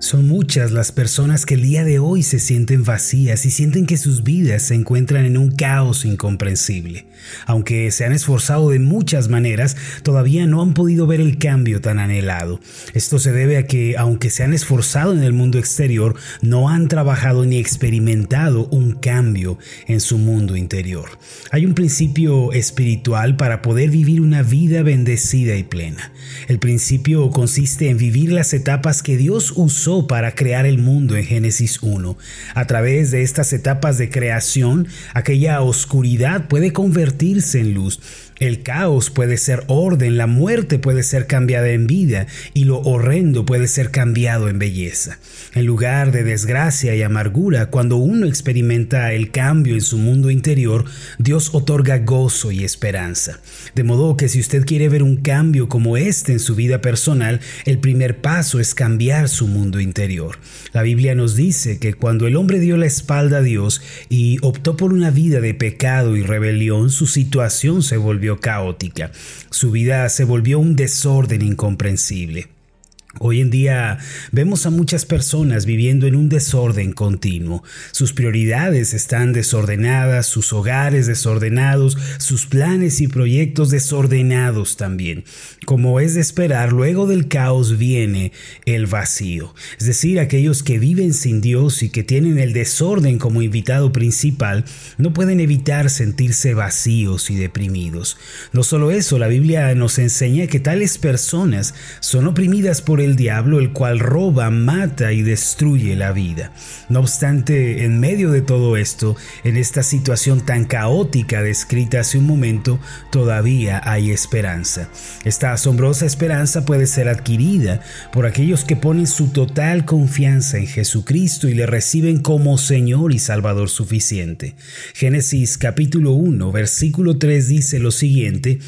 Son muchas las personas que el día de hoy se sienten vacías y sienten que sus vidas se encuentran en un caos incomprensible. Aunque se han esforzado de muchas maneras, todavía no han podido ver el cambio tan anhelado. Esto se debe a que, aunque se han esforzado en el mundo exterior, no han trabajado ni experimentado un cambio en su mundo interior. Hay un principio espiritual para poder vivir una vida bendecida y plena. El principio consiste en vivir las etapas que Dios usó para crear el mundo en Génesis 1. A través de estas etapas de creación, aquella oscuridad puede convertirse en luz el caos puede ser orden, la muerte puede ser cambiada en vida y lo horrendo puede ser cambiado en belleza. En lugar de desgracia y amargura, cuando uno experimenta el cambio en su mundo interior, Dios otorga gozo y esperanza. De modo que si usted quiere ver un cambio como este en su vida personal, el primer paso es cambiar su mundo interior. La Biblia nos dice que cuando el hombre dio la espalda a Dios y optó por una vida de pecado y rebelión, su situación se volvió caótica. Su vida se volvió un desorden incomprensible. Hoy en día vemos a muchas personas viviendo en un desorden continuo. Sus prioridades están desordenadas, sus hogares desordenados, sus planes y proyectos desordenados también. Como es de esperar, luego del caos viene el vacío. Es decir, aquellos que viven sin Dios y que tienen el desorden como invitado principal, no pueden evitar sentirse vacíos y deprimidos. No solo eso, la Biblia nos enseña que tales personas son oprimidas por el diablo, el cual roba, mata y destruye la vida. No obstante, en medio de todo esto, en esta situación tan caótica descrita hace un momento, todavía hay esperanza. Esta asombrosa esperanza puede ser adquirida por aquellos que ponen su total confianza en Jesucristo y le reciben como Señor y Salvador suficiente. Génesis capítulo 1, versículo 3 dice lo siguiente,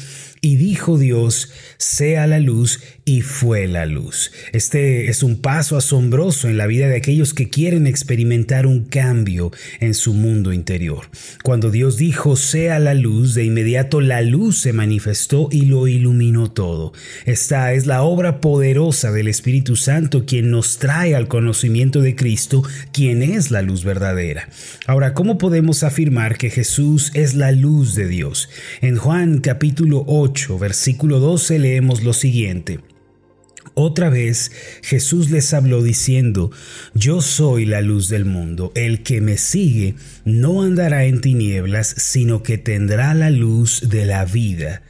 y dijo Dios, sea la luz, y fue la luz. Este es un paso asombroso en la vida de aquellos que quieren experimentar un cambio en su mundo interior. Cuando Dios dijo, sea la luz, de inmediato la luz se manifestó y lo iluminó todo. Esta es la obra poderosa del Espíritu Santo quien nos trae al conocimiento de Cristo, quien es la luz verdadera. Ahora, ¿cómo podemos afirmar que Jesús es la luz de Dios? En Juan capítulo 8, versículo 12 leemos lo siguiente. Otra vez Jesús les habló diciendo, Yo soy la luz del mundo, el que me sigue no andará en tinieblas, sino que tendrá la luz de la vida.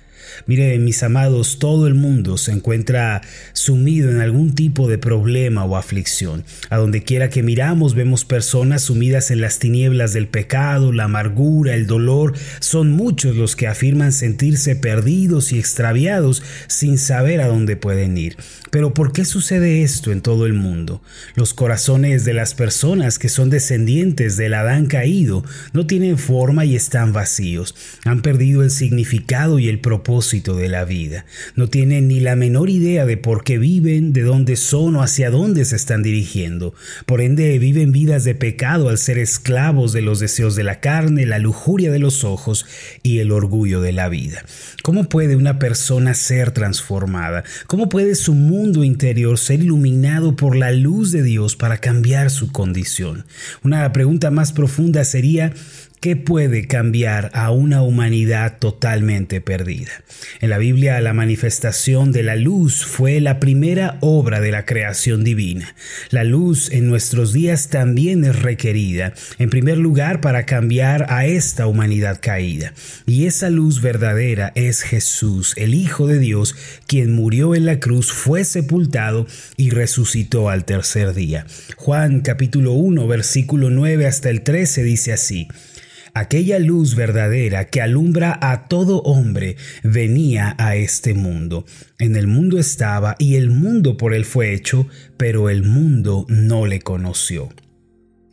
Mire, mis amados, todo el mundo se encuentra sumido en algún tipo de problema o aflicción. A donde quiera que miramos vemos personas sumidas en las tinieblas del pecado, la amargura, el dolor. Son muchos los que afirman sentirse perdidos y extraviados sin saber a dónde pueden ir. Pero ¿por qué sucede esto en todo el mundo? Los corazones de las personas que son descendientes del Adán caído no tienen forma y están vacíos. Han perdido el significado y el propósito de la vida. No tienen ni la menor idea de por qué viven, de dónde son o hacia dónde se están dirigiendo. Por ende, viven vidas de pecado al ser esclavos de los deseos de la carne, la lujuria de los ojos y el orgullo de la vida. ¿Cómo puede una persona ser transformada? ¿Cómo puede su mundo interior ser iluminado por la luz de Dios para cambiar su condición? Una pregunta más profunda sería, ¿Qué puede cambiar a una humanidad totalmente perdida? En la Biblia la manifestación de la luz fue la primera obra de la creación divina. La luz en nuestros días también es requerida, en primer lugar para cambiar a esta humanidad caída. Y esa luz verdadera es Jesús, el Hijo de Dios, quien murió en la cruz, fue sepultado y resucitó al tercer día. Juan capítulo 1 versículo 9 hasta el 13 dice así, aquella luz verdadera que alumbra a todo hombre venía a este mundo. En el mundo estaba y el mundo por él fue hecho, pero el mundo no le conoció.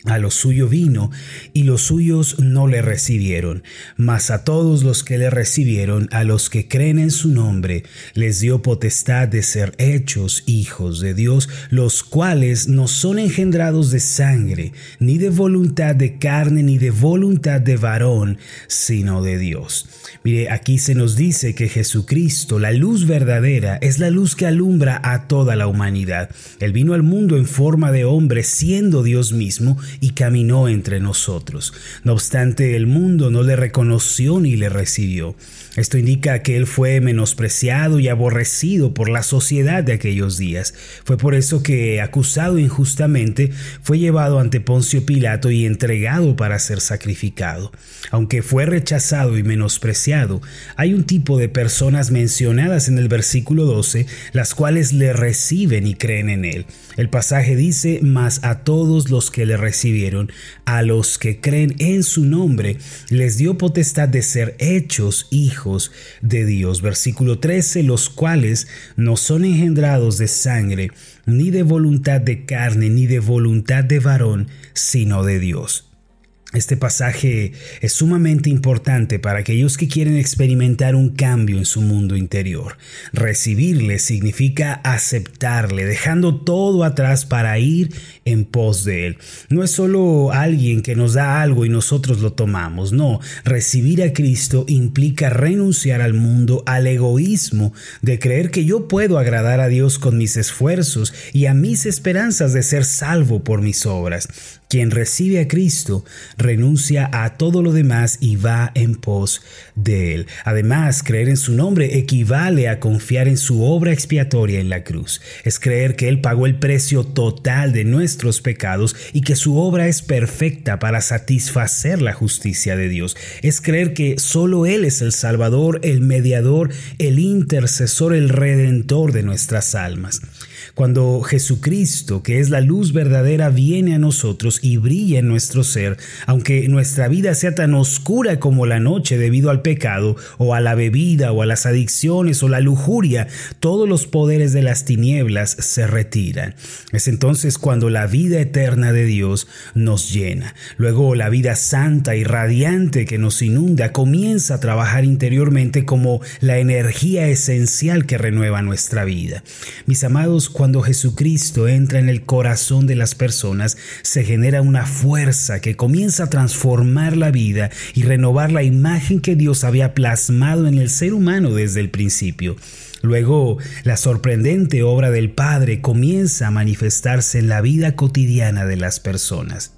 A lo suyo vino, y los suyos no le recibieron. Mas a todos los que le recibieron, a los que creen en su nombre, les dio potestad de ser hechos hijos de Dios, los cuales no son engendrados de sangre, ni de voluntad de carne, ni de voluntad de varón, sino de Dios. Mire, aquí se nos dice que Jesucristo, la luz verdadera, es la luz que alumbra a toda la humanidad. Él vino al mundo en forma de hombre, siendo Dios mismo, y caminó entre nosotros. No obstante, el mundo no le reconoció ni le recibió. Esto indica que él fue menospreciado y aborrecido por la sociedad de aquellos días. Fue por eso que, acusado injustamente, fue llevado ante Poncio Pilato y entregado para ser sacrificado. Aunque fue rechazado y menospreciado, hay un tipo de personas mencionadas en el versículo 12, las cuales le reciben y creen en él. El pasaje dice, mas a todos los que le recibieron, a los que creen en su nombre, les dio potestad de ser hechos hijos de Dios. Versículo 13, los cuales no son engendrados de sangre, ni de voluntad de carne, ni de voluntad de varón, sino de Dios. Este pasaje es sumamente importante para aquellos que quieren experimentar un cambio en su mundo interior. Recibirle significa aceptarle, dejando todo atrás para ir en pos de él. No es solo alguien que nos da algo y nosotros lo tomamos, no. Recibir a Cristo implica renunciar al mundo, al egoísmo de creer que yo puedo agradar a Dios con mis esfuerzos y a mis esperanzas de ser salvo por mis obras. Quien recibe a Cristo renuncia a todo lo demás y va en pos de Él. Además, creer en su nombre equivale a confiar en su obra expiatoria en la cruz. Es creer que Él pagó el precio total de nuestros pecados y que su obra es perfecta para satisfacer la justicia de Dios. Es creer que solo Él es el Salvador, el mediador, el intercesor, el redentor de nuestras almas. Cuando Jesucristo, que es la luz verdadera, viene a nosotros y brilla en nuestro ser, aunque nuestra vida sea tan oscura como la noche debido al pecado, o a la bebida, o a las adicciones, o la lujuria, todos los poderes de las tinieblas se retiran. Es entonces cuando la vida eterna de Dios nos llena. Luego la vida santa y radiante que nos inunda comienza a trabajar interiormente como la energía esencial que renueva nuestra vida. Mis amados, cuando cuando Jesucristo entra en el corazón de las personas, se genera una fuerza que comienza a transformar la vida y renovar la imagen que Dios había plasmado en el ser humano desde el principio. Luego, la sorprendente obra del Padre comienza a manifestarse en la vida cotidiana de las personas.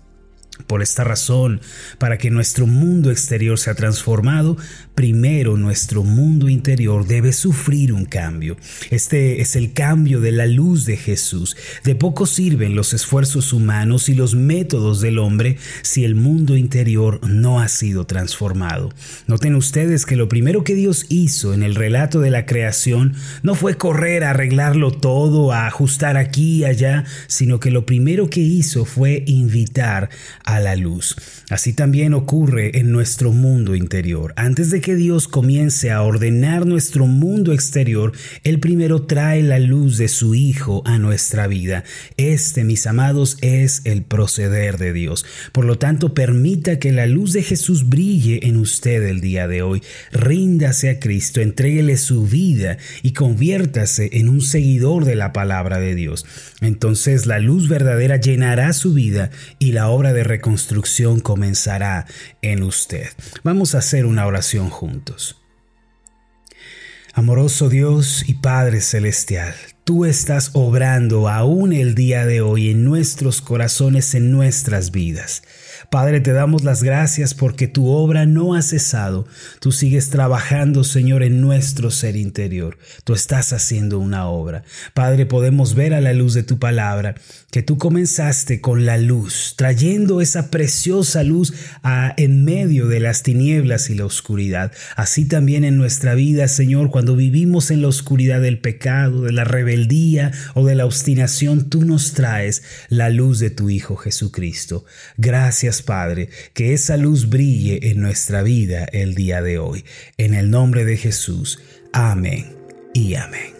Por esta razón, para que nuestro mundo exterior sea transformado, primero nuestro mundo interior debe sufrir un cambio. Este es el cambio de la luz de Jesús. De poco sirven los esfuerzos humanos y los métodos del hombre si el mundo interior no ha sido transformado. Noten ustedes que lo primero que Dios hizo en el relato de la creación no fue correr a arreglarlo todo, a ajustar aquí y allá, sino que lo primero que hizo fue invitar a la luz. Así también ocurre en nuestro mundo interior. Antes de que Dios comience a ordenar nuestro mundo exterior, Él primero trae la luz de su Hijo a nuestra vida. Este, mis amados, es el proceder de Dios. Por lo tanto, permita que la luz de Jesús brille en usted el día de hoy. Ríndase a Cristo, entréguele su vida y conviértase en un seguidor de la palabra de Dios. Entonces la luz verdadera llenará su vida y la obra de reconstrucción comenzará en usted. Vamos a hacer una oración juntos. Amoroso Dios y Padre Celestial, tú estás obrando aún el día de hoy en nuestros corazones, en nuestras vidas. Padre, te damos las gracias porque tu obra no ha cesado. Tú sigues trabajando, Señor, en nuestro ser interior. Tú estás haciendo una obra. Padre, podemos ver a la luz de tu palabra que tú comenzaste con la luz, trayendo esa preciosa luz a, en medio de las tinieblas y la oscuridad. Así también en nuestra vida, Señor, cuando vivimos en la oscuridad del pecado, de la rebeldía o de la obstinación, tú nos traes la luz de tu Hijo Jesucristo. Gracias Padre, que esa luz brille en nuestra vida el día de hoy. En el nombre de Jesús. Amén y amén.